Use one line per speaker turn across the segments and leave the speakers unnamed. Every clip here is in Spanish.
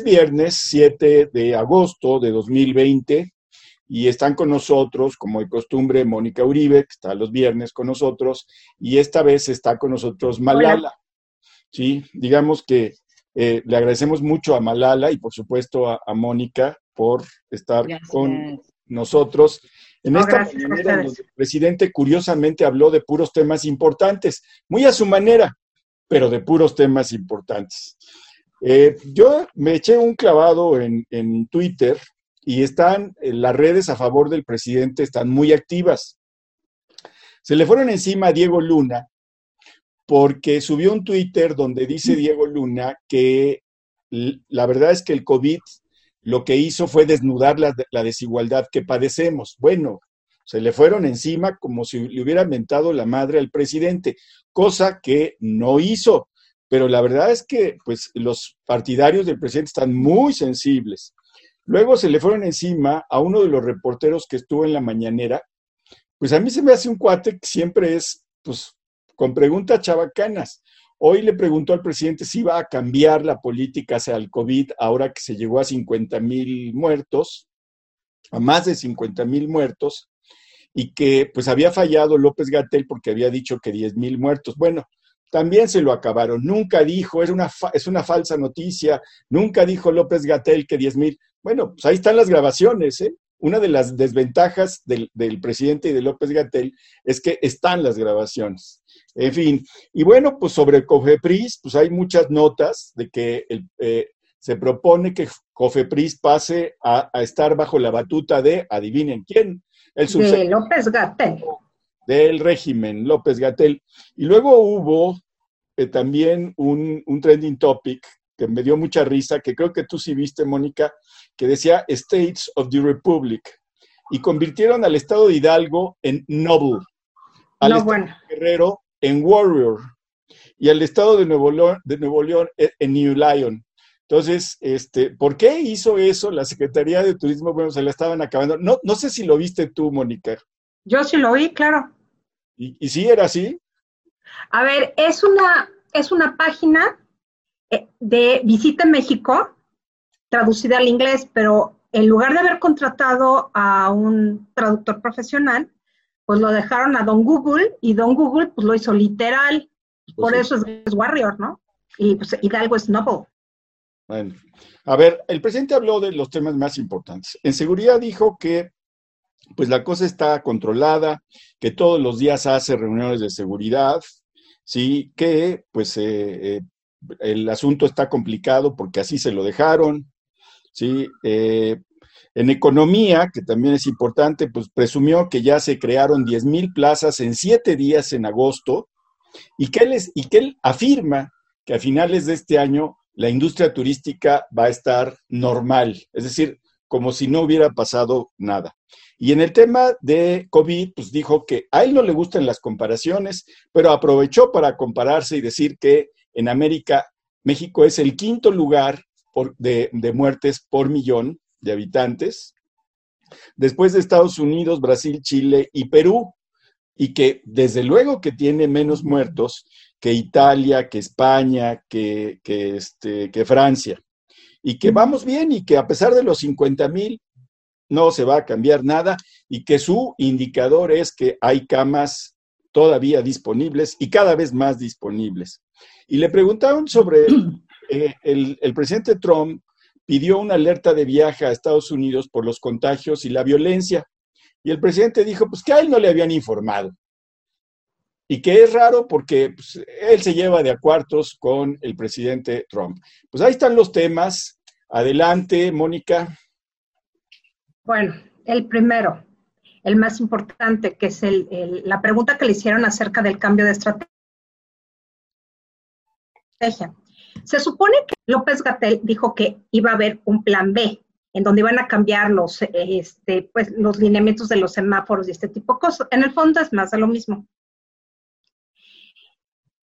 es viernes 7 de agosto de 2020 y están con nosotros, como de costumbre, Mónica Uribe, que está los viernes con nosotros, y esta vez está con nosotros Malala. Sí, digamos que eh, le agradecemos mucho a Malala y por supuesto a, Mónica por estar con nosotros. En esta mañana el presidente curiosamente habló de puros temas importantes, muy a su manera, pero de puros temas importantes. Eh, yo me eché un clavado en, Twitter y están eh, las redes a favor del presidente, están muy activas. Se le fueron encima a Diego Luna porque subió un Twitter donde dice Diego Luna que la verdad es que el COVID lo que hizo fue desnudar la, la desigualdad que padecemos. Bueno, se le fueron encima como si le hubiera mentado la madre al presidente, cosa que no hizo pero la verdad es que pues, los partidarios del presidente están muy sensibles. Luego se le fueron encima a uno de los reporteros que estuvo en la mañanera. Pues a mí se me hace un cuate que siempre es, pues, con preguntas chabacanas. Hoy le preguntó al presidente si iba a cambiar la política hacia el COVID ahora que se llegó a 50 mil muertos, a más de 50 mil muertos, y que pues había fallado López Gatel porque había dicho que 10 mil muertos. Bueno, también se lo acabaron. Nunca dijo, es una, es una falsa noticia, nunca dijo López Gatel que 10 mil. Bueno, pues ahí están las grabaciones, ¿eh? Una de las desventajas del, presidente y de López Gatel es que están las grabaciones. En fin, y bueno, pues sobre COFEPRIS, pues hay muchas notas de que eh, se propone que COFEPRIS pase a, estar bajo la batuta de, adivinen quién,
el de López Gatel
del régimen López Gatel. Y luego hubo eh, también un, trending topic que me dio mucha risa, que creo que tú sí viste, Mónica, que decía States of the Republic. Y convirtieron al estado de Hidalgo en Noble, al estado de Guerrero en Warrior y al estado de Nuevo León, de Nuevo León en New Lion. Entonces, este, ¿por qué hizo eso la Secretaría de Turismo? Bueno, se la estaban acabando. No, no sé si lo viste tú, Mónica.
Yo sí lo vi, claro.
¿Y, y sí era así?
A ver, es una, es una página eh, de Visita México, traducida al inglés, pero en lugar de haber contratado a un traductor profesional, pues lo dejaron a Don Google y Don Google pues lo hizo literal. Pues Por eso es, Warrior, ¿no? Y pues Hidalgo es Noble.
Bueno, a ver, el presidente habló de los temas más importantes. En seguridad dijo que pues la cosa está controlada, que todos los días hace reuniones de seguridad, sí, que pues eh, eh, el asunto está complicado porque así se lo dejaron, sí. Eh, en economía, que también es importante, pues presumió que ya se crearon 10 mil plazas en siete días en agosto y y que él afirma que a finales de este año la industria turística va a estar normal, es decir, como si no hubiera pasado nada. Y en el tema de COVID, pues dijo que a él no le gustan las comparaciones, pero aprovechó para compararse y decir que en América, México es el quinto lugar de, de muertes por millón de habitantes, después de Estados Unidos, Brasil, Chile y Perú, y que desde luego que tiene menos muertos que Italia, que España, que, que, este, que Francia, y que vamos bien y que a pesar de los 50 mil no se va a cambiar nada y que su indicador es que hay camas todavía disponibles y cada vez más disponibles. Y le preguntaron sobre eh, el, el presidente Trump pidió una alerta de viaje a Estados Unidos por los contagios y la violencia. Y el presidente dijo, pues que a él no le habían informado. Y que es raro porque pues, él se lleva de a cuartos con el presidente Trump. Pues ahí están los temas. Adelante, Mónica.
Bueno, el primero, el más importante, que es la pregunta que le hicieron acerca del cambio de estrategia. Se supone que López Gatel dijo que iba a haber un plan B, en donde iban a cambiar los, este, pues, los lineamientos de los semáforos y este tipo de cosas. En el fondo es más de lo mismo.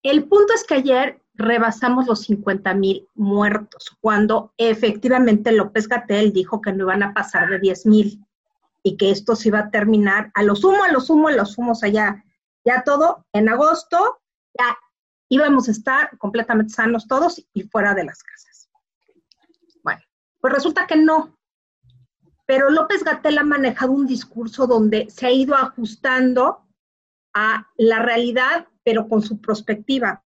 El punto es que ayer rebasamos los 50 mil muertos, cuando efectivamente López Gatel dijo que no iban a pasar de 10 mil y que esto se iba a terminar a lo sumo, a lo sumo, a lo sumo, allá, ya todo en agosto, ya íbamos a estar completamente sanos todos y fuera de las casas. Bueno, Pues resulta que no. Pero López Gatel ha manejado un discurso donde se ha ido ajustando a la realidad, pero con su perspectiva.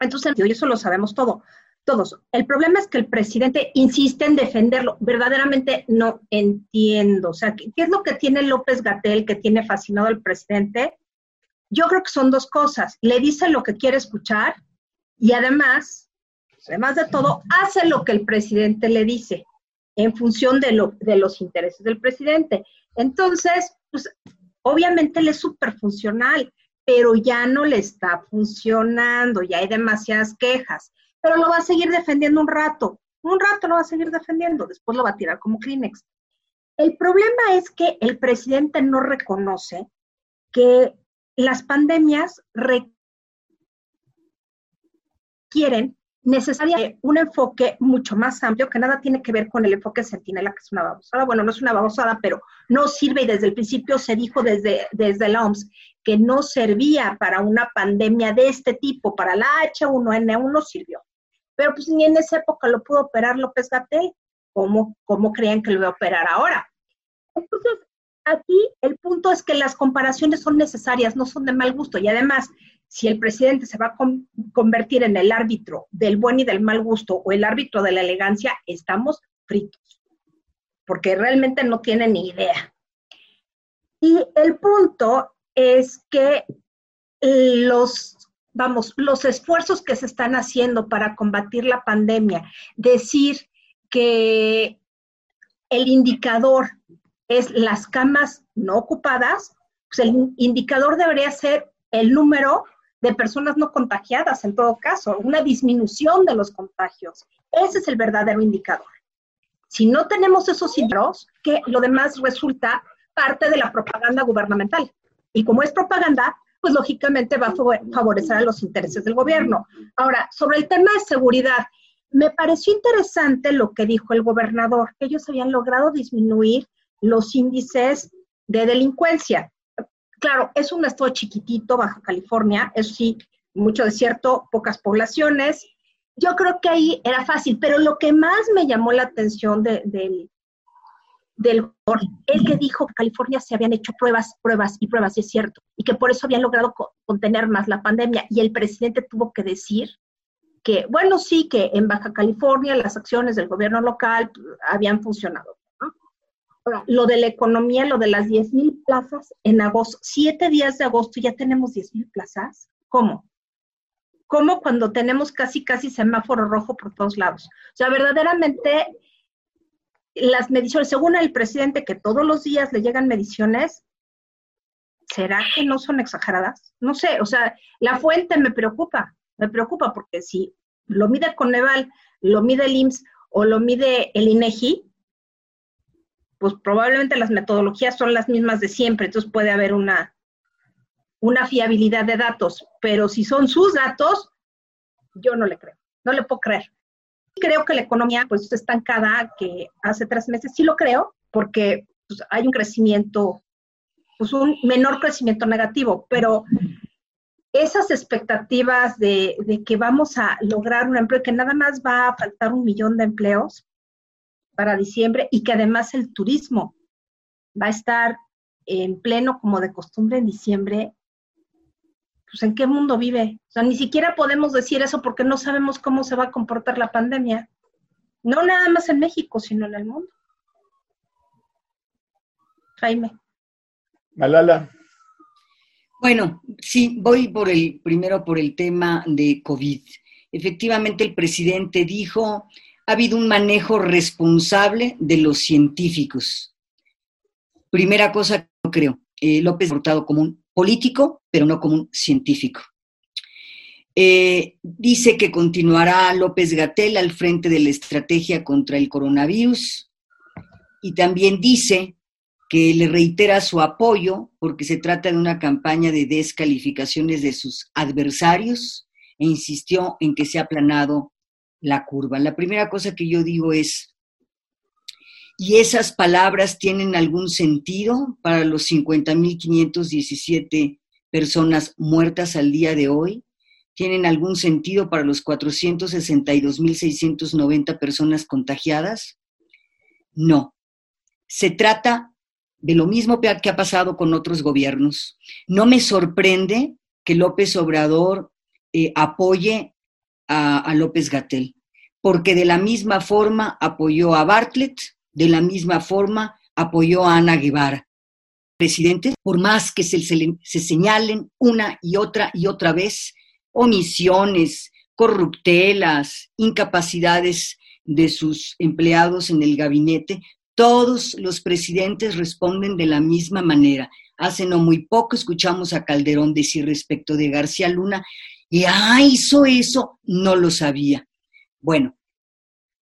Entonces, y eso lo sabemos todo, todos. El problema es que el presidente insiste en defenderlo. Verdaderamente no entiendo. O sea, ¿qué, es lo que tiene López Gatel que tiene fascinado al presidente? Yo creo que son dos cosas. Le dice lo que quiere escuchar y además, además de todo, hace lo que el presidente le dice en función de, lo, de los intereses del presidente. Entonces, pues obviamente él es súper funcional pero ya no le está funcionando, ya hay demasiadas quejas, pero lo va a seguir defendiendo un rato, un rato lo va a seguir defendiendo, después lo va a tirar como Kleenex. El problema es que el presidente no reconoce que las pandemias requieren necesariamente un enfoque mucho más amplio que nada tiene que ver con el enfoque centinela, que es una babosada. Bueno, no es una babosada, pero no sirve y desde el principio se dijo desde, desde la OMS que no servía para una pandemia de este tipo, para la H1N1 no sirvió. Pero pues ni en esa época lo pudo operar López Gatel, ¿cómo, cómo creen que lo va a operar ahora? Entonces, aquí el punto es que las comparaciones son necesarias, no son de mal gusto y además si el presidente se va a convertir en el árbitro del buen y del mal gusto o el árbitro de la elegancia, estamos fritos, porque realmente no tiene ni idea. Y el punto es que los, vamos, los esfuerzos que se están haciendo para combatir la pandemia, decir que el indicador es las camas no ocupadas, pues el indicador debería ser el número de personas no contagiadas en todo caso, una disminución de los contagios. Ese es el verdadero indicador. Si no tenemos esos indicadores, que lo demás resulta parte de la propaganda gubernamental. Y como es propaganda, pues lógicamente va a favorecer a los intereses del gobierno. Ahora, sobre el tema de seguridad, me pareció interesante lo que dijo el gobernador, que ellos habían logrado disminuir los índices de delincuencia claro, es un estado chiquitito, Baja California, eso sí, mucho desierto, pocas poblaciones. Yo creo que ahí era fácil, pero lo que más me llamó la atención del, del es que dijo que California se habían hecho pruebas, pruebas y pruebas, y es cierto, y que por eso habían logrado contener más la pandemia. Y el presidente tuvo que decir que, bueno, sí, que en Baja California las acciones del gobierno local habían funcionado. Lo de la economía, lo de las 10 mil plazas en agosto, siete días de agosto ya tenemos 10 mil plazas. ¿Cómo? ¿Cómo cuando tenemos casi, casi semáforo rojo por todos lados? O sea, verdaderamente las mediciones, según el presidente, que todos los días le llegan mediciones, ¿será que no son exageradas? No sé, o sea, la fuente me preocupa, me preocupa porque si lo mide Coneval, lo mide el IMSS o lo mide el INEGI, pues probablemente las metodologías son las mismas de siempre, entonces puede haber una, una fiabilidad de datos, pero si son sus datos, yo no le creo, no le puedo creer. Creo que la economía pues está estancada, que hace tres meses sí lo creo, porque pues, hay un crecimiento, pues un menor crecimiento negativo, pero esas expectativas de, de que vamos a lograr un empleo, que nada más va a faltar un millón de empleos, para diciembre y que además el turismo va a estar en pleno como de costumbre en diciembre, pues ¿en qué mundo vive? O sea, ni siquiera podemos decir eso porque no sabemos cómo se va a comportar la pandemia. No nada más en México, sino en el mundo. Jaime.
Malala.
Bueno, sí, voy por el primero por el tema de COVID. Efectivamente, el presidente dijo ha habido un manejo responsable de los científicos. Primera cosa que no creo, eh, López portado como un político, pero no como un científico. Eh, dice que continuará López Gatel al frente de la estrategia contra el coronavirus y también dice que le reitera su apoyo porque se trata de una campaña de descalificaciones de sus adversarios e insistió en que se ha aplanado la curva. La primera cosa que yo digo es, ¿y esas palabras tienen algún sentido para los 50.517 personas muertas al día de hoy? tienen algún sentido para los 462.690 personas contagiadas? No. Se trata de lo mismo que ha pasado con otros gobiernos. No me sorprende que López Obrador eh, apoye a, a López Gatel, porque de la misma forma apoyó a Bartlett, de la misma forma apoyó a Ana Guevara. Presidentes, por más que se, se, señalen una y otra y otra vez omisiones, corruptelas, incapacidades de sus empleados en el gabinete, todos los presidentes responden de la misma manera. Hace no muy poco escuchamos a Calderón decir respecto de García Luna, y ah, hizo eso, no lo sabía. Bueno,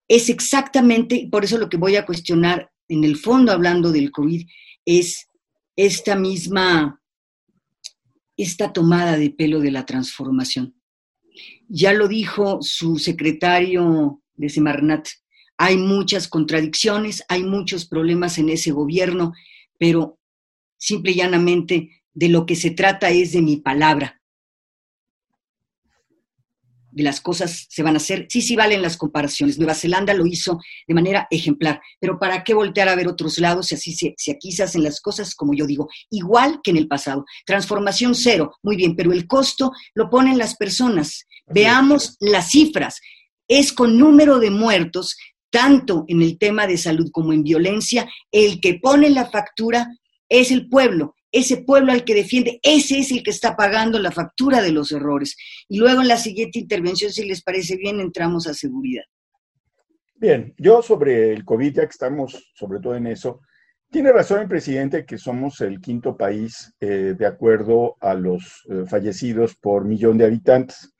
es exactamente, por eso lo que voy a cuestionar en el fondo hablando del COVID, es esta misma, esta tomada de pelo de la transformación. Ya lo dijo su secretario de Semarnat, hay muchas contradicciones, hay muchos problemas en ese gobierno, pero simple y llanamente de lo que se trata es de mi palabra, de las cosas se van a hacer, sí, sí valen las comparaciones. Nueva Zelanda lo hizo de manera ejemplar, pero ¿para qué voltear a ver otros lados si, así, si, aquí se hacen las cosas, como yo digo, igual que en el pasado? Transformación cero, muy bien, pero el costo lo ponen las personas. Veamos las cifras. Es con número de muertos, tanto en el tema de salud como en violencia, el que pone la factura es el pueblo ese pueblo al que defiende, ese es el que está pagando la factura de los errores. Y luego en la siguiente intervención, si les parece bien, entramos a seguridad.
Bien, yo sobre el COVID, ya que estamos sobre todo en eso, tiene razón el presidente que somos el quinto país eh, de acuerdo a los eh, fallecidos por millón de habitantes.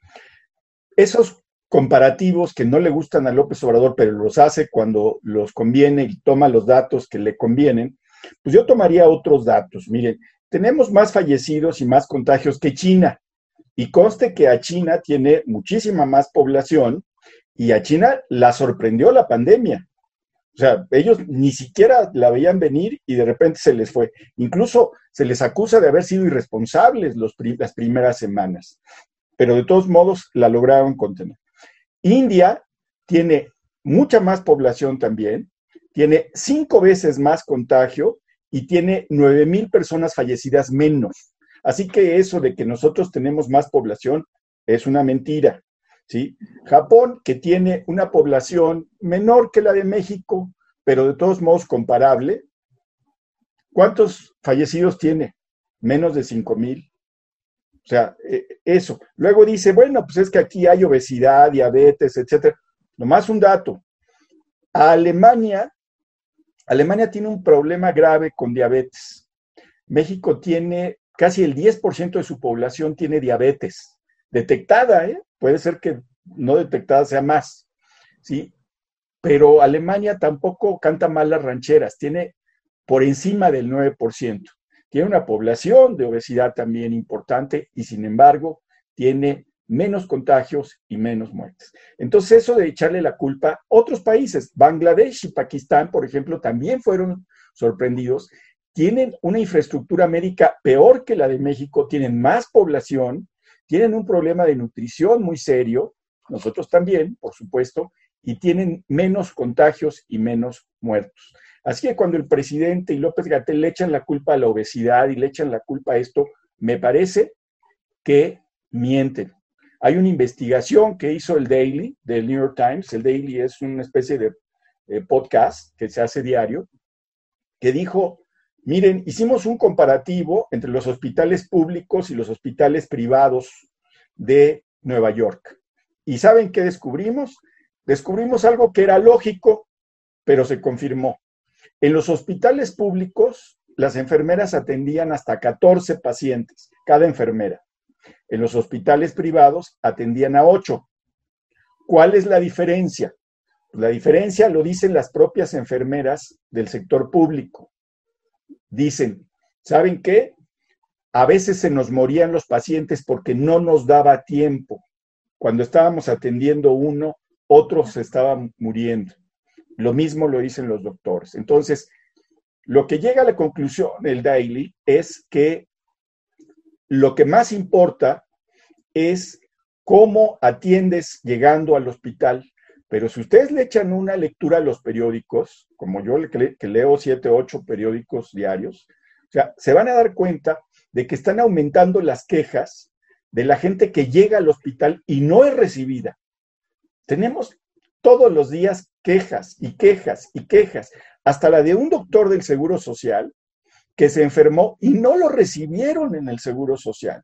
Esos comparativos que no le gustan a López Obrador, pero los hace cuando los conviene y toma los datos que le convienen, pues yo tomaría otros datos. Miren, tenemos más fallecidos y más contagios que China. Y conste que a China tiene muchísima más población y a China la sorprendió la pandemia. O sea, ellos ni siquiera la veían venir y de repente se les fue. Incluso se les acusa de haber sido irresponsables las primeras semanas, pero de todos modos la lograron contener. India tiene mucha más población también, tiene cinco veces más contagio y tiene nueve mil personas fallecidas menos. Así que eso de que nosotros tenemos más población es una mentira. ¿sí? Japón, que tiene una población menor que la de México, pero de todos modos comparable, ¿cuántos fallecidos tiene? Menos de cinco mil. O sea, e, eso. Luego dice, bueno, pues es que aquí hay obesidad, diabetes, etcétera. Nomás un dato. A Alemania Alemania tiene un problema grave con diabetes. México tiene casi el 10% de su población tiene diabetes detectada, ¿eh? puede ser que no detectada sea más, ¿sí? Pero Alemania tampoco canta mal las rancheras, tiene por encima del 9%. Tiene una población de obesidad también importante y sin embargo tiene menos contagios y menos muertes. Entonces, eso de echarle la culpa, otros países, Bangladesh y Pakistán, por ejemplo, también fueron sorprendidos, tienen una infraestructura médica peor que la de México, tienen más población, tienen un problema de nutrición muy serio, nosotros también, por supuesto, y tienen menos contagios y menos muertos. Así que cuando el presidente y López Gatel le echan la culpa a la obesidad y le echan la culpa a esto, me parece que mienten. Hay una investigación que hizo el Daily del New York Times. El Daily es una especie de eh, podcast que se hace diario, que dijo, miren, hicimos un comparativo entre los hospitales públicos y los hospitales privados de Nueva York. ¿Y saben qué descubrimos? Descubrimos algo que era lógico, pero se confirmó. En los hospitales públicos, las enfermeras atendían hasta 14 pacientes, cada enfermera. En los hospitales privados atendían a ocho. ¿Cuál es la diferencia? La diferencia lo dicen las propias enfermeras del sector público. Dicen, ¿saben qué? A veces se nos morían los pacientes porque no nos daba tiempo. Cuando estábamos atendiendo uno, otros se estaban muriendo. Lo mismo lo dicen los doctores. Entonces, lo que llega a la conclusión el Daily es que lo que más importa es cómo atiendes llegando al hospital. Pero si ustedes le echan una lectura a los periódicos, como yo que leo siete, ocho periódicos diarios, o sea, se van a dar cuenta de que están aumentando las quejas de la gente que llega al hospital y no es recibida. Tenemos todos los días quejas y quejas y quejas, hasta la de un doctor del Seguro Social que se enfermó y no lo recibieron en el Seguro Social.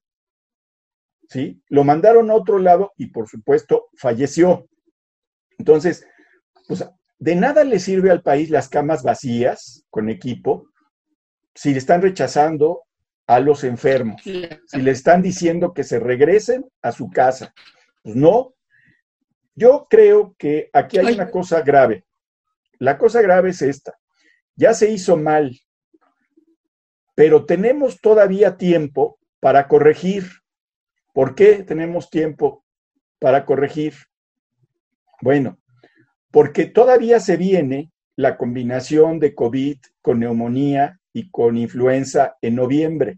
¿Sí? Lo mandaron a otro lado y por supuesto falleció. Entonces, pues de nada le sirve al país las camas vacías con equipo si le están rechazando a los enfermos, si le están diciendo que se regresen a su casa. Pues no. Yo creo que aquí hay una cosa grave. La cosa grave es esta. Ya se hizo mal, pero tenemos todavía tiempo para corregir. ¿Por qué tenemos tiempo para corregir? Bueno, porque todavía se viene la combinación de COVID con neumonía y con influenza en noviembre.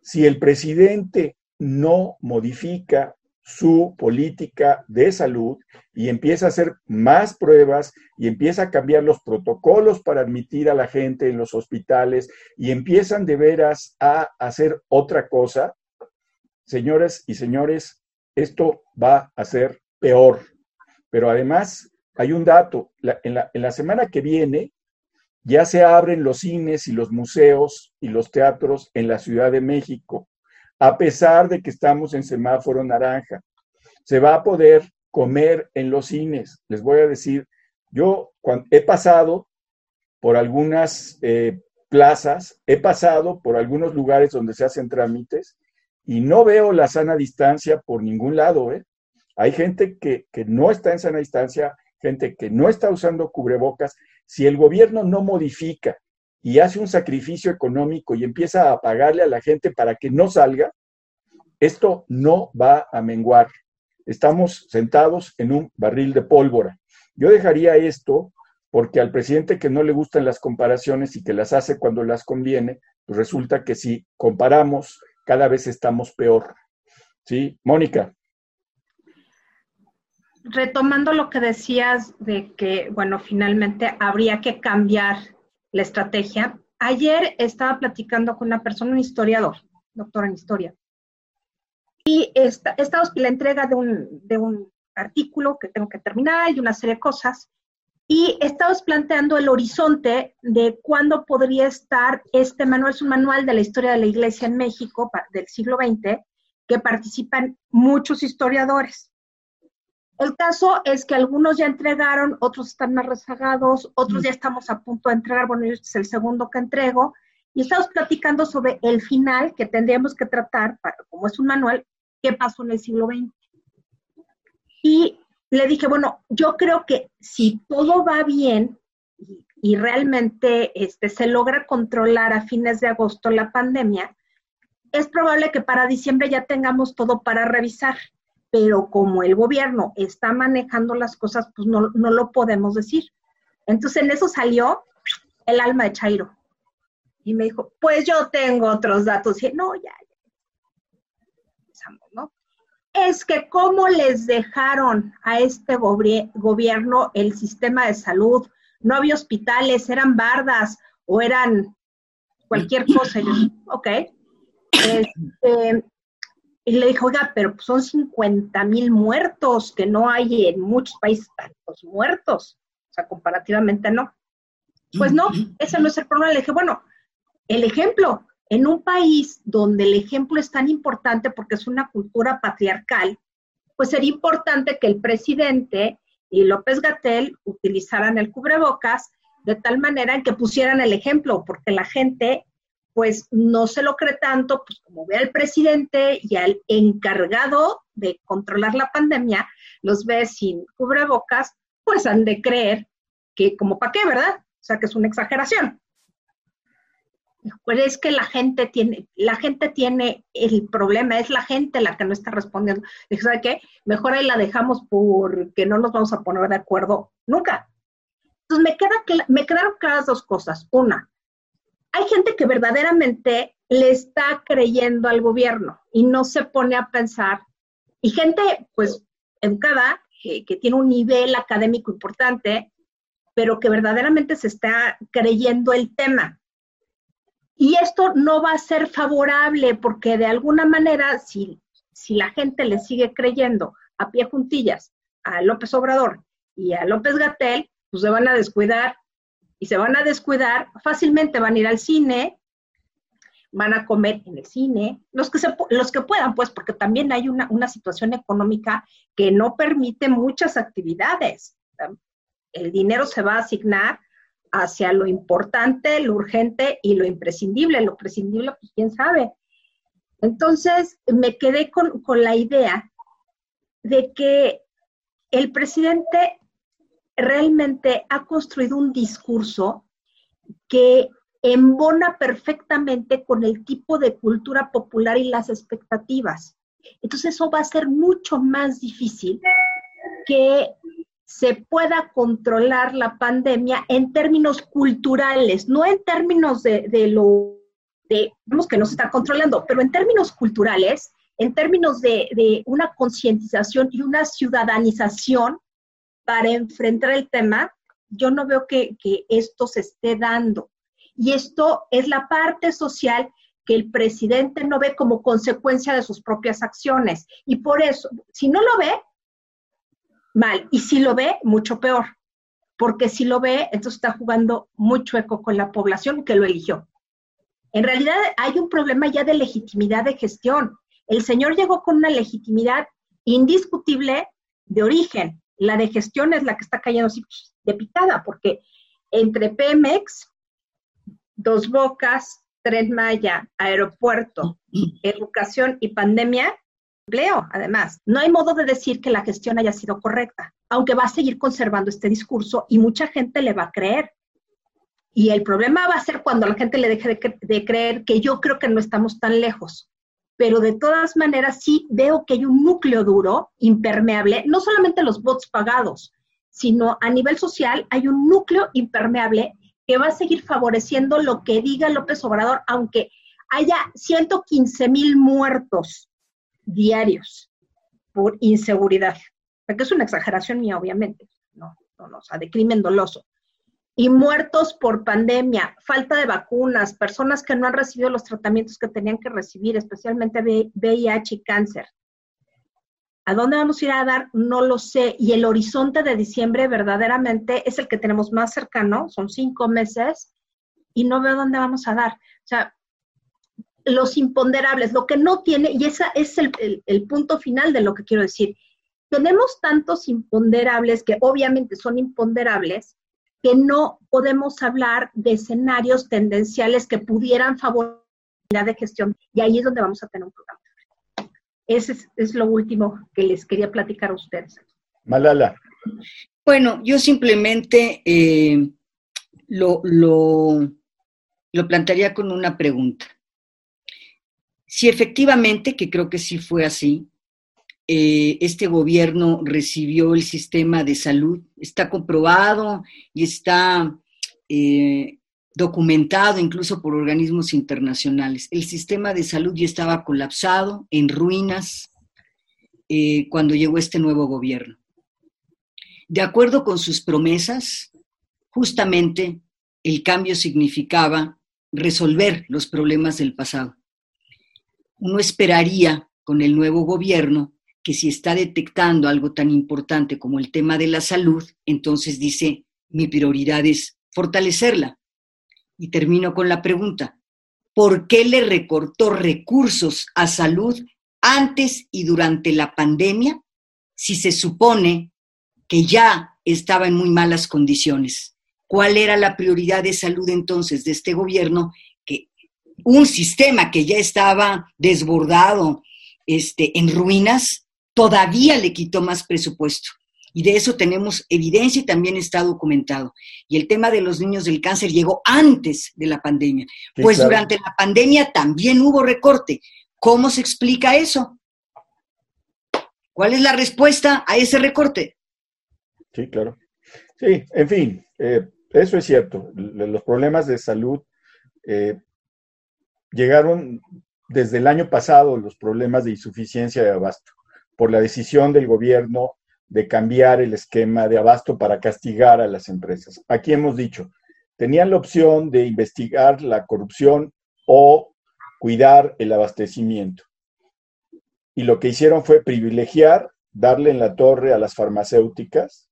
Si el presidente no modifica su política de salud y empieza a hacer más pruebas y empieza a cambiar los protocolos para admitir a la gente en los hospitales y empiezan de veras a hacer otra cosa, señores y señores, esto va a ser peor. Pero además hay un dato, en, la, en la semana que viene ya se abren los cines y los museos y los teatros en la Ciudad de México a pesar de que estamos en semáforo naranja. Se va a poder comer en los cines. Les voy a decir, yo he pasado por algunas eh, plazas, he pasado por algunos lugares donde se hacen trámites y no veo la sana distancia por ningún lado. ¿eh? Hay gente que, que no está en sana distancia, gente que no está usando cubrebocas. Si el gobierno no modifica y hace un sacrificio económico y empieza a pagarle a la gente para que no salga, esto no va a menguar. Estamos sentados en un barril de pólvora. Yo dejaría esto porque al presidente que no le gustan las comparaciones y que las hace cuando las conviene, pues resulta que si comparamos, cada vez estamos peor. ¿Sí? Mónica.
Retomando lo que decías de que, bueno, finalmente habría que cambiar la estrategia. Ayer estaba platicando con una persona, un historiador, doctor en historia, y esta, esta la entrega de un, artículo que tengo que terminar y una serie de cosas. Y estamos planteando el horizonte de cuándo podría estar este manual. Es un manual de la historia de la Iglesia en México del siglo XX, que participan muchos historiadores. El caso es que algunos ya entregaron, otros están más rezagados, otros ya estamos a punto de entregar, bueno, este es el segundo que entrego, y estamos platicando sobre el final que tendríamos que tratar, para, como es un manual, qué pasó en el siglo XX. Y le dije, bueno, yo creo que si todo va bien y, realmente este, se logra controlar a fines de agosto la pandemia, es probable que para diciembre ya tengamos todo para revisar pero como el gobierno está manejando las cosas, pues no, no lo podemos decir. Entonces en eso salió el alma de Chairo. Y me dijo, pues yo tengo otros datos. Y no, ya. ¿no? Es que cómo les dejaron a este gobierno el sistema de salud, no había hospitales, eran bardas o eran cualquier cosa. yo, ok. Este, y le dijo, oiga, pero son 50 mil muertos, que no hay en muchos países tantos muertos. O sea, comparativamente no. Pues no, ese no es el problema. Le dije, bueno, el ejemplo, en un país donde el ejemplo es tan importante porque es una cultura patriarcal, pues sería importante que el presidente y López Gatel utilizaran el cubrebocas de tal manera en que pusieran el ejemplo, porque la gente pues no se lo cree tanto, pues como ve al presidente y al encargado de controlar la pandemia, los ve sin cubrebocas, pues han de creer que como para qué, ¿verdad? O sea, que es una exageración. Pues es que la gente tiene, la gente tiene el problema, es la gente la que no está respondiendo. ¿sabe qué? Mejor ahí la dejamos porque no nos vamos a poner de acuerdo nunca. Entonces me, queda, me quedaron claras dos cosas. Una, hay gente que verdaderamente le está creyendo al gobierno y no se pone a pensar y gente, pues, educada, que tiene un nivel académico importante, pero que verdaderamente se está creyendo el tema. Y esto no va a ser favorable porque de alguna manera, si, si la gente le sigue creyendo a pie juntillas a López Obrador y a López Gatel, pues se van a descuidar y se van a descuidar, fácilmente van a ir al cine, van a comer en el cine, los que, se, los que puedan, pues, porque también hay una, una situación económica que no permite muchas actividades. El dinero se va a asignar hacia lo importante, lo urgente y lo imprescindible. Lo prescindible, pues quién sabe. Entonces, me quedé con, con la idea de que el presidente realmente ha construido un discurso que embona perfectamente con el tipo de cultura popular y las expectativas. Entonces eso va a ser mucho más difícil que se pueda controlar la pandemia en términos culturales, no en términos de, lo de, que no se está controlando, pero en términos culturales, en términos de una concientización y una ciudadanización para enfrentar el tema, yo no veo que, esto se esté dando. Y esto es la parte social que el presidente no ve como consecuencia de sus propias acciones. Y por eso, si no lo ve, mal. Y si lo ve, mucho peor. Porque si lo ve, entonces está jugando mucho eco con la población que lo eligió. En realidad hay un problema ya de legitimidad de gestión. El señor llegó con una legitimidad indiscutible de origen. La de gestión es la que está cayendo así de picada, porque entre Pemex, Dos Bocas, Tren Maya, aeropuerto, educación y pandemia, empleo, además. No hay modo de decir que la gestión haya sido correcta, aunque va a seguir conservando este discurso y mucha gente le va a creer. Y el problema va a ser cuando la gente le deje de, de creer que yo creo que no estamos tan lejos. Pero de todas maneras sí veo que hay un núcleo duro, impermeable, no solamente los bots pagados, sino a nivel social hay un núcleo impermeable que va a seguir favoreciendo lo que diga López Obrador, aunque haya 115 mil muertos diarios por inseguridad. Porque es una exageración mía, obviamente, no, no, no, o sea, de crimen doloso. Y muertos por pandemia, falta de vacunas, personas que no han recibido los tratamientos que tenían que recibir, especialmente VIH y cáncer. ¿A dónde vamos a ir a dar? No lo sé. Y el horizonte de diciembre verdaderamente es el que tenemos más cercano, son cinco meses, y no veo dónde vamos a dar. O sea, los imponderables, lo que no tiene, y ese es el, el punto final de lo que quiero decir. Tenemos tantos imponderables que obviamente son imponderables, que no podemos hablar de escenarios tendenciales que pudieran favorecer la de gestión. Y ahí es donde vamos a tener un programa. Ese es, lo último que les quería platicar a ustedes.
Malala.
Bueno, yo simplemente eh, lo, lo, lo plantearía con una pregunta. Si efectivamente, que creo que sí fue así, eh, este gobierno recibió el sistema de salud, está comprobado y está eh, documentado incluso por organismos internacionales. El sistema de salud ya estaba colapsado, en ruinas, eh, cuando llegó este nuevo gobierno. De acuerdo con sus promesas, justamente el cambio significaba resolver los problemas del pasado. Uno esperaría con el nuevo gobierno que si está detectando algo tan importante como el tema de la salud, entonces dice, mi prioridad es fortalecerla, y termino con la pregunta, ¿por qué le recortó recursos a salud antes y durante la pandemia si se supone que ya estaba en muy malas condiciones? ¿Cuál era la prioridad de salud entonces de este gobierno? Que un sistema que ya estaba desbordado, este, en ruinas, todavía le quitó más presupuesto. Y de eso tenemos evidencia y también está documentado. Y el tema de los niños del cáncer llegó antes de la pandemia. pues durante la pandemia también hubo recorte. ¿Cómo se explica eso? ¿Cuál es la respuesta a ese recorte?
Sí, claro. Sí, en fin, eh, eso es cierto. Los problemas de salud eh, llegaron desde el año pasado, los problemas de insuficiencia de abasto por la decisión del gobierno de cambiar el esquema de abasto para castigar a las empresas. Aquí hemos dicho, tenían la opción de investigar la corrupción o cuidar el abastecimiento. Y lo que hicieron fue privilegiar, darle en la torre a las farmacéuticas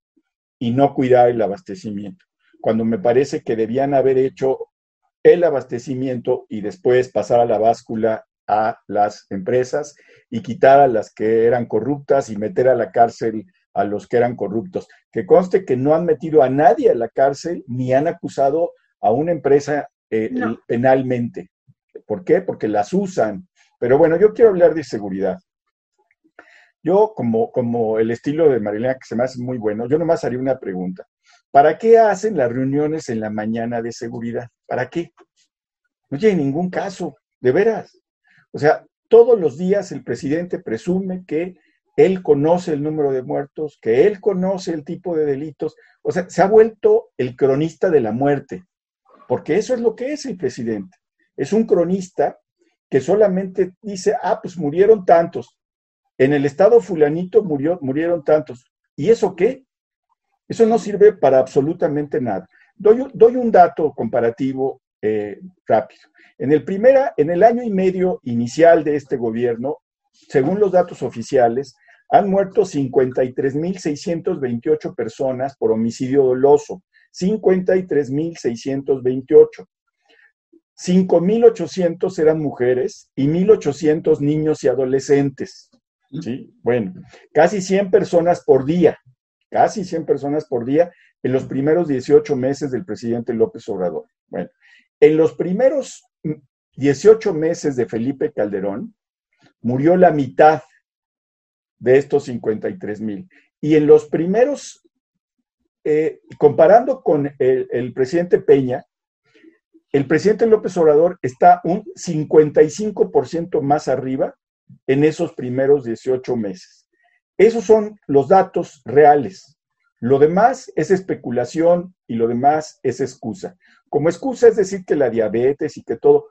y no cuidar el abastecimiento, cuando me parece que debían haber hecho el abastecimiento y después pasar a la báscula a las empresas y quitar a las que eran corruptas y meter a la cárcel a los que eran corruptos. Que conste que no han metido a nadie a la cárcel ni han acusado a una empresa eh, penalmente. ¿Por qué? Porque las usan. Pero bueno, yo quiero hablar de seguridad. Yo, como, como el estilo de Marilena, que se me hace muy bueno, yo nomás haría una pregunta. ¿Para qué hacen las reuniones en la mañana de seguridad? ¿Para qué? No tiene ningún caso, de veras. O sea, todos los días el presidente presume que él conoce el número de muertos, que él conoce el tipo de delitos. O sea, se ha vuelto el cronista de la muerte, porque eso es lo que es el presidente. Es un cronista que solamente dice, ah, pues murieron tantos. En el estado fulanito murió, murieron tantos. ¿Y eso qué? Eso no sirve para absolutamente nada. Doy, doy un dato comparativo eh, rápido. En el, primera, en el año y medio inicial de este gobierno, según los datos oficiales, han muerto 53.628 personas por homicidio doloso. 53.628. 5.800 eran mujeres y 1.800 niños y adolescentes. ¿sí? Bueno, casi 100 personas por día, casi 100 personas por día en los primeros 18 meses del presidente López Obrador. Bueno, en los primeros 18 meses de Felipe Calderón, murió la mitad de estos 53 mil. Y en los primeros, eh, comparando con el, el, presidente Peña, el presidente López Obrador está un 55% más arriba en esos primeros 18 meses. Esos son los datos reales. Lo demás es especulación y lo demás es excusa. Como excusa es decir que la diabetes y que todo,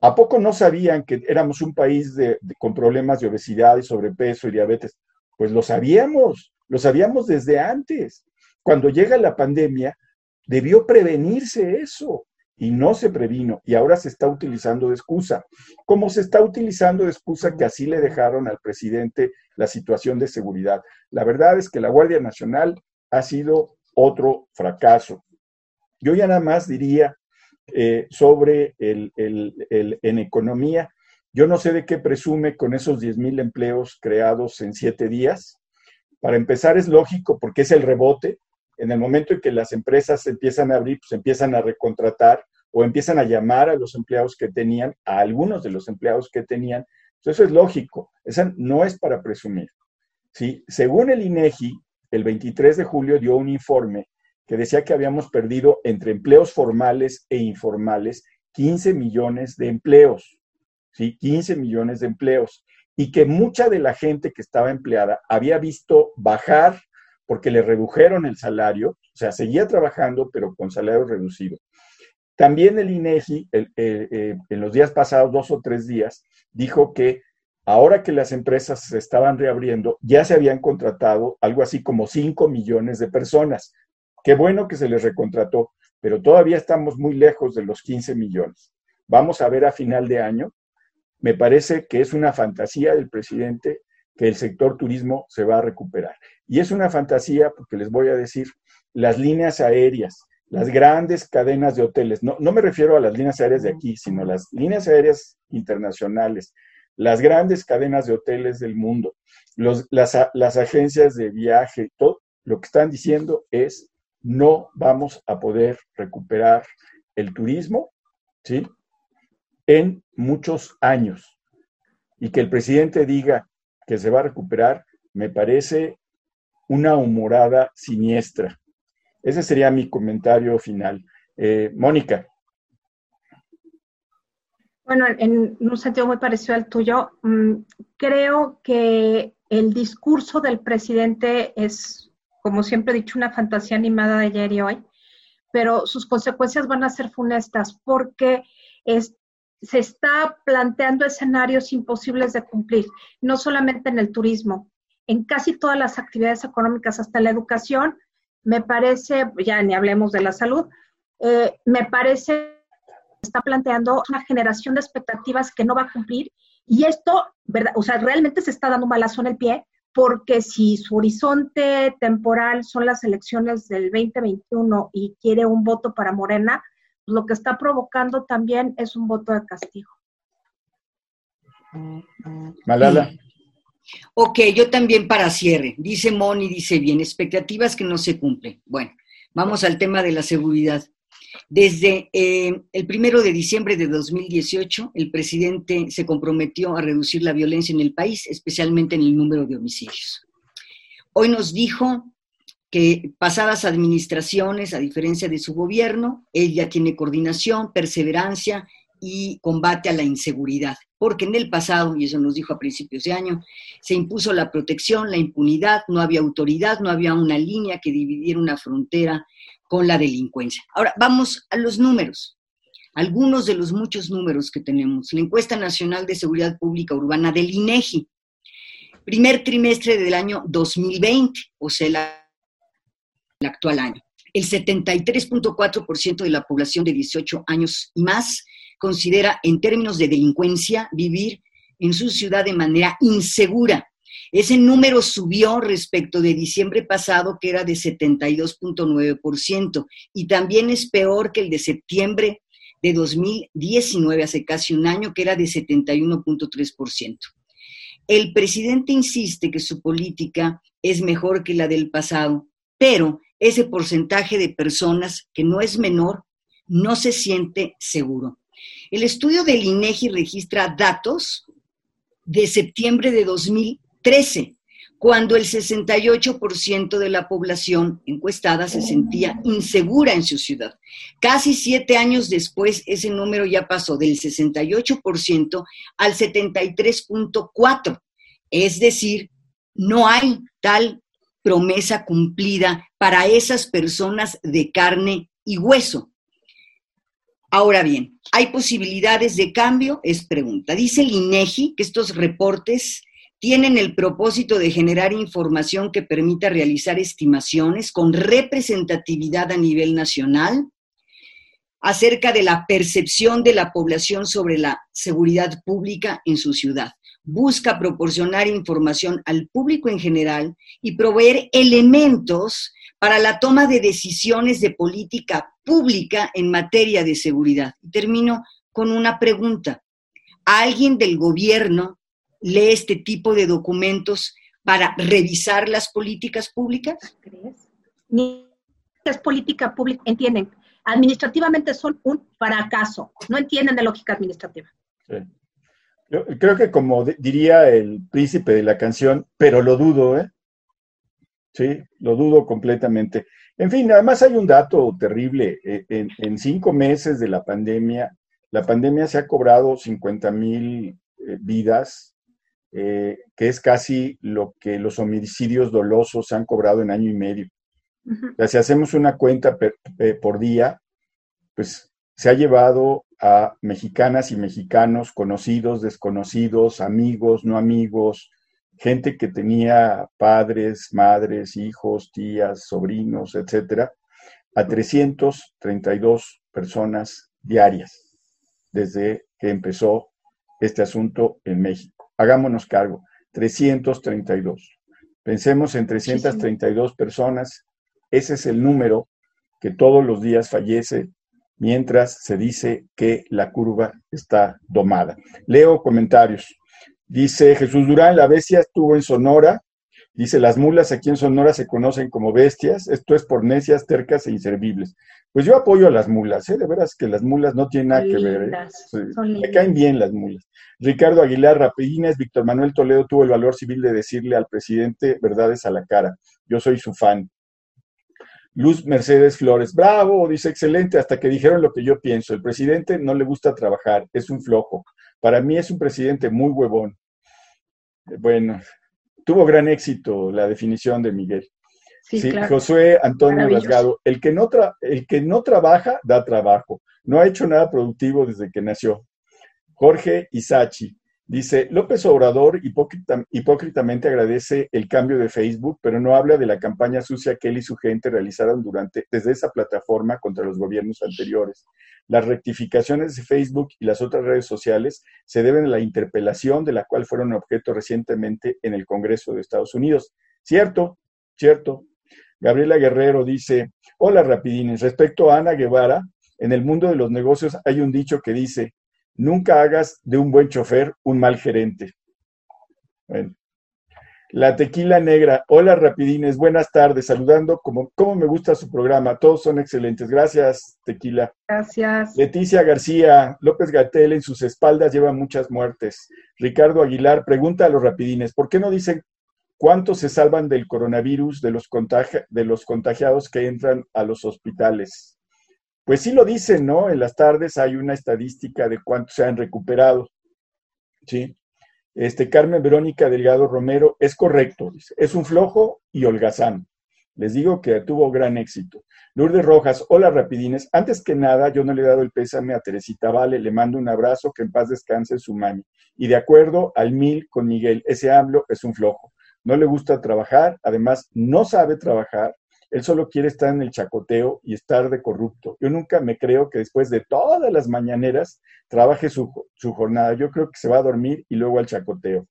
¿A poco no sabían que éramos un país con problemas de obesidad y sobrepeso y diabetes? Pues lo sabíamos, lo sabíamos desde antes. Cuando llega la pandemia, debió prevenirse eso y no se previno y ahora se está utilizando de excusa. Como se está utilizando de excusa que así le dejaron al presidente la situación de seguridad. La verdad es que la Guardia Nacional ha sido otro fracaso. Yo ya nada más diría eh, sobre el, en economía. Yo no sé de qué presume con esos 10 mil empleos creados en siete días. Para empezar, es lógico porque es el rebote. En el momento en que las empresas empiezan a abrir, pues empiezan a recontratar o empiezan a llamar a los empleados que tenían, a algunos de los empleados que tenían. Pues eso es lógico. Esa no es para presumir. ¿sí? Según el INEGI, el 23 de julio dio un informe que decía que habíamos perdido entre empleos formales e informales 15 millones de empleos, ¿sí? 15 millones de empleos. Y que mucha de la gente que estaba empleada había visto bajar porque le redujeron el salario, o sea, seguía trabajando, pero con salario reducido. También el INEGI, eh, eh, en los días pasados, dos o tres días, dijo que ahora que las empresas se estaban reabriendo, ya se habían contratado algo así como 5 millones de personas. Qué bueno que se les recontrató, pero todavía estamos muy lejos de los 15 millones. Vamos a ver a final de año. Me parece que es una fantasía del presidente que el sector turismo se va a recuperar. Y es una fantasía porque les voy a decir, las líneas aéreas, las grandes cadenas de hoteles, no, no me refiero a las líneas aéreas de aquí, sino las líneas aéreas internacionales, las grandes cadenas de hoteles del mundo, los, las, agencias de viaje, todo lo que están diciendo es no vamos a poder recuperar el turismo, ¿sí? En muchos años. Y que el presidente diga que se va a recuperar, me parece una humorada siniestra. Ese sería mi comentario final. Eh, Mónica.
Bueno, en un sentido muy parecido al tuyo, mm, creo que el discurso del presidente es como siempre he dicho, una fantasía animada de ayer y hoy, pero sus consecuencias van a ser funestas porque se está planteando escenarios imposibles de cumplir, no solamente en el turismo, en casi todas las actividades económicas, hasta la educación, me parece, ya ni hablemos de la salud, eh, me parece está planteando una generación de expectativas que no va a cumplir y esto, ¿verdad? O sea, realmente se está dando un balazo en el pie porque si su horizonte temporal son las elecciones del 2021 y quiere un voto para Morena, pues lo que está provocando también es un voto de castigo.
Malala.
Ok, yo también para cierre. Dice Moni, dice bien, expectativas que no se cumplen. Bueno, vamos al tema de la seguridad. Desde eh, el primero de diciembre de 2018, el presidente se comprometió a reducir la violencia en el país, especialmente en el número de homicidios. Hoy nos dijo que pasadas administraciones, a diferencia de su gobierno, ella tiene coordinación, perseverancia y combate a la inseguridad, porque en el pasado, y eso nos dijo a principios de año, se impuso la protección, la impunidad, no había autoridad, no había una línea que dividiera una frontera con la delincuencia. Ahora, vamos a los números. Algunos de los muchos números que tenemos. La encuesta nacional de seguridad pública urbana del INEGI, primer trimestre del año 2020, o sea, el actual año. El 73.4% de la población de 18 años y más considera en términos de delincuencia vivir en su ciudad de manera insegura. Ese número subió respecto de diciembre pasado, que era de 72.9%, y también es peor que el de septiembre de 2019, hace casi un año, que era de 71.3%. El presidente insiste que su política es mejor que la del pasado, pero ese porcentaje de personas, que no es menor, no se siente seguro. El estudio del INEGI registra datos de septiembre de 2000 13, cuando el 68% de la población encuestada se sentía insegura en su ciudad. Casi siete años después, ese número ya pasó del 68% al 73.4%. Es decir, no hay tal promesa cumplida para esas personas de carne y hueso. Ahora bien, ¿hay posibilidades de cambio? Es pregunta. Dice el INEGI que estos reportes tienen el propósito de generar información que permita realizar estimaciones con representatividad a nivel nacional acerca de la percepción de la población sobre la seguridad pública en su ciudad. Busca proporcionar información al público en general y proveer elementos para la toma de decisiones de política pública en materia de seguridad. Termino con una pregunta. ¿Alguien del gobierno lee este tipo de documentos para revisar las políticas públicas?
¿Crees? Ni es política pública, entienden. Administrativamente son un fracaso, no entienden de lógica administrativa.
Yo creo que como diría el príncipe de la canción, pero lo dudo, ¿eh? Sí, lo dudo completamente. En fin, además hay un dato terrible. Eh, en, en cinco meses de la pandemia, la pandemia se ha cobrado 50 mil eh, vidas eh, que es casi lo que los homicidios dolosos han cobrado en año y medio. si hacemos una cuenta por día, pues se ha llevado a mexicanas y mexicanos, conocidos, desconocidos, amigos, no amigos, gente que tenía padres, madres, hijos, tías, sobrinos, etcétera, a 332 personas diarias desde que empezó este asunto en México hagámonos cargo, 332. Pensemos en 332 personas, ese es el número que todos los días fallece mientras se dice que la curva está domada. Leo comentarios. Dice Jesús Durán, la bestia estuvo en Sonora. Dice, las mulas aquí en Sonora se conocen como bestias. Esto es por necias, tercas e inservibles. Pues yo apoyo a las mulas, ¿eh? De veras que las mulas no tienen nada que ver. ¿eh? Me caen bien las mulas. Ricardo Aguilar Rapidines, Víctor Manuel Toledo tuvo el valor civil de decirle al presidente verdades a la cara. Yo soy su fan. Luz Mercedes Flores, bravo, dice excelente, hasta que dijeron lo que yo pienso. El presidente no le gusta trabajar, es un flojo. Para mí es un presidente muy huevón. Bueno, tuvo gran éxito la definición de Miguel. Sí, Josué Antonio Rasgado, el que, no el que no trabaja, da trabajo. No ha hecho nada productivo desde que nació. Jorge Isachi, Dice, López Obrador hipócritamente agradece el cambio de Facebook, pero no habla de la campaña sucia que él y su gente realizaron durante, desde esa plataforma contra los gobiernos anteriores. Las rectificaciones de Facebook y las otras redes sociales se deben a la interpelación de la cual fueron objeto recientemente en el Congreso de Estados Unidos. Cierto, cierto. Gabriela Guerrero dice, hola rapidines, respecto a Ana Guevara, en el mundo de los negocios hay un dicho que dice, Nunca hagas de un buen chofer un mal gerente. Bueno. La tequila negra. Hola, rapidines. Buenas tardes. Saludando. Como, como me gusta su programa. Todos son excelentes. Gracias, tequila.
Gracias.
Leticia García. López Gatel en sus espaldas lleva muchas muertes. Ricardo Aguilar. Pregunta a los rapidines. ¿Por qué no dicen cuántos se salvan del coronavirus de los, de los contagiados que entran a los hospitales? Pues sí lo dicen, ¿no? En las tardes hay una estadística de cuántos se han recuperado. ¿Sí? Este, Carmen Verónica Delgado Romero, es correcto, dice, es un flojo y holgazán. Les digo que tuvo gran éxito. Lourdes Rojas, hola rapidines. Antes que nada, yo no le he dado el pésame a Teresita Vale, le mando un abrazo, que en paz descanse su mami. Y de acuerdo al mil con Miguel, ese AMLO es un flojo. No le gusta trabajar, además no sabe trabajar, él solo quiere estar en el chacoteo y estar de corrupto. Yo nunca me creo que después de todas las mañaneras trabaje su, jornada. Yo creo que se va a dormir y luego al chacoteo.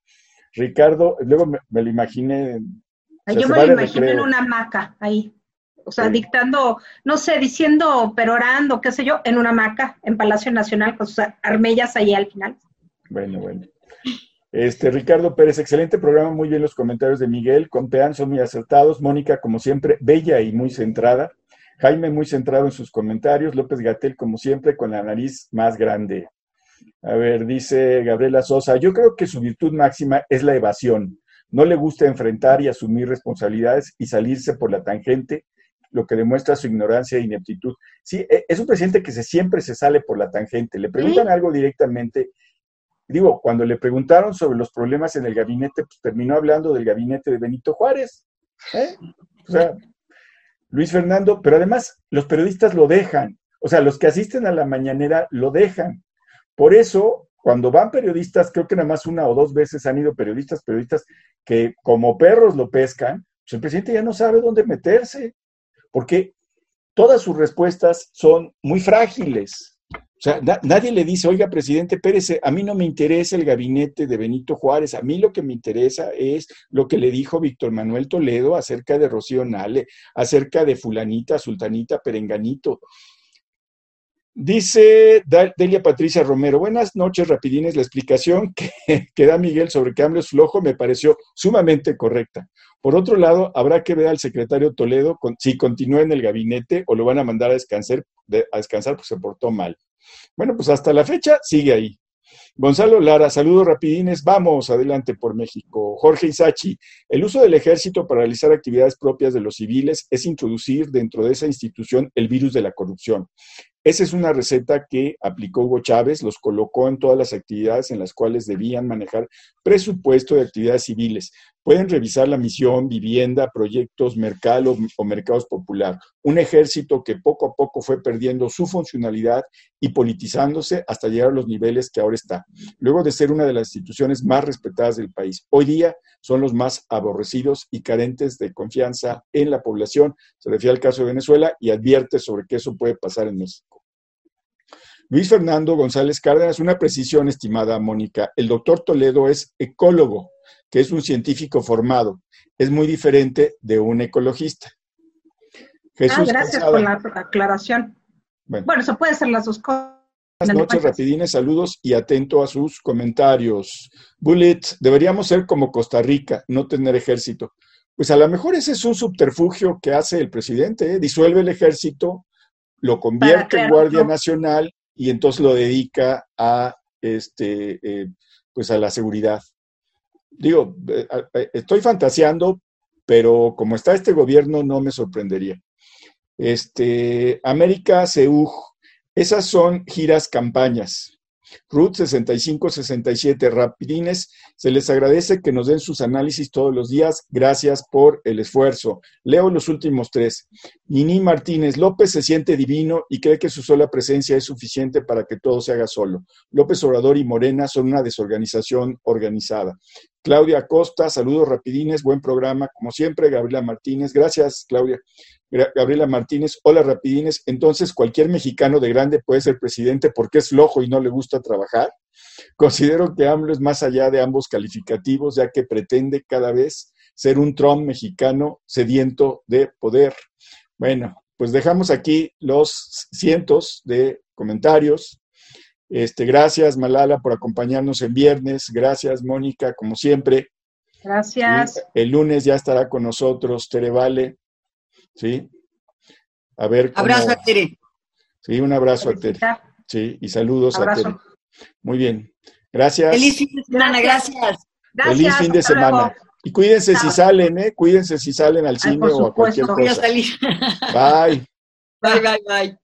Ricardo, luego me, lo imaginé.
Yo me lo imaginé en una hamaca ahí. O sea, dictando, no sé, diciendo, perorando, qué sé yo, en una hamaca en Palacio Nacional con sus armellas ahí al final.
Bueno, bueno. Este, Ricardo Pérez, excelente programa, muy bien los comentarios de Miguel, Compeán son muy acertados, Mónica, como siempre, bella y muy centrada, Jaime muy centrado en sus comentarios, López Gatel, como siempre, con la nariz más grande. A ver, dice Gabriela Sosa, yo creo que su virtud máxima es la evasión. No le gusta enfrentar y asumir responsabilidades y salirse por la tangente, lo que demuestra su ignorancia e ineptitud. Sí, e, es un presidente que se, siempre se sale por la tangente. Le preguntan algo directamente Digo, cuando le preguntaron sobre los problemas en el gabinete, pues terminó hablando del gabinete de Benito Juárez. ¿eh? O sea, Luis Fernando, pero además los periodistas lo dejan. O sea, los que asisten a la mañanera lo dejan. Por eso, cuando van periodistas, creo que nada más una o dos veces han ido periodistas, periodistas que como perros lo pescan, pues el presidente ya no sabe dónde meterse, porque todas sus respuestas son muy frágiles. O sea, nadie le dice, oiga, presidente Pérez, a mí no me interesa el gabinete de Benito Juárez, a mí lo que me interesa es lo que le dijo Víctor Manuel Toledo acerca de Rocío Nale, acerca de fulanita, sultanita, perenganito. Dice Delia Patricia Romero, buenas noches, rapidines. La explicación que, da Miguel sobre es flojo me pareció sumamente correcta. Por otro lado, habrá que ver al secretario Toledo si continúa en el gabinete o lo van a mandar a descansar, a descansar porque se portó mal. Bueno, pues hasta la fecha sigue ahí. Gonzalo Lara, saludos rapidines, vamos adelante por México. Jorge Isachi, el uso del ejército para realizar actividades propias de los civiles es introducir dentro de esa institución el virus de la corrupción. Esa es una receta que aplicó Hugo Chávez, los colocó en todas las actividades en las cuales debían manejar presupuesto de actividades civiles. Pueden revisar la misión, vivienda, proyectos, mercado o mercados popular. Un ejército que poco a poco fue perdiendo su funcionalidad y politizándose hasta llegar a los niveles que ahora está. Luego de ser una de las instituciones más respetadas del país, hoy día son los más aborrecidos y carentes de confianza en la población. Se refiere al caso de Venezuela y advierte sobre que eso puede pasar en México. Luis Fernando González Cárdenas, una precisión, estimada Mónica. El doctor Toledo es ecólogo, que es un científico formado. Es muy diferente de un ecologista.
ah, gracias por la aclaración. Bueno, se puede hacer las dos cosas.
Buenas noches, rapidines, saludos y atento a sus comentarios. Bullet, deberíamos ser como Costa Rica, no tener ejército. Pues a lo mejor ese es un subterfugio que hace el presidente, ¿eh? disuelve el ejército, lo convierte en Guardia Nacional y entonces lo dedica a, este, eh, pues a la seguridad. Digo, eh, estoy fantaseando, pero como está este gobierno no me sorprendería. Este, América CEUJ, esas son giras campañas. Ruth 6567 Rapidines, se les agradece que nos den sus análisis todos los días. Gracias por el esfuerzo. Leo los últimos tres. Nini Martínez, López se siente divino y cree que su sola presencia es suficiente para que todo se haga solo. López Obrador y Morena son una desorganización organizada. Claudia Costa, saludos rapidines, buen programa, como siempre. Gabriela Martínez, gracias, Claudia. Gabriela Martínez, hola rapidines. Entonces, cualquier mexicano de grande puede ser presidente porque es flojo y no le gusta trabajar. Considero que AMLO es más allá de ambos calificativos, ya que pretende cada vez ser un Trump mexicano sediento de poder. Bueno, pues dejamos aquí los cientos de comentarios este, gracias, Malala, por acompañarnos en viernes. Gracias, Mónica, como siempre.
Gracias.
el lunes ya estará con nosotros Tere Vale. ¿Sí? A ver.
Abrazo a Tere.
Sí, un abrazo a Tere. Sí, y saludos a Tere. Muy bien. Gracias.
Feliz fin de semana, gracias.
Feliz fin de semana. Y cuídense si salen, ¿eh? Cuídense si salen al cine o a cualquier cosa. Voy a salir. Bye.
Bye, bye, bye.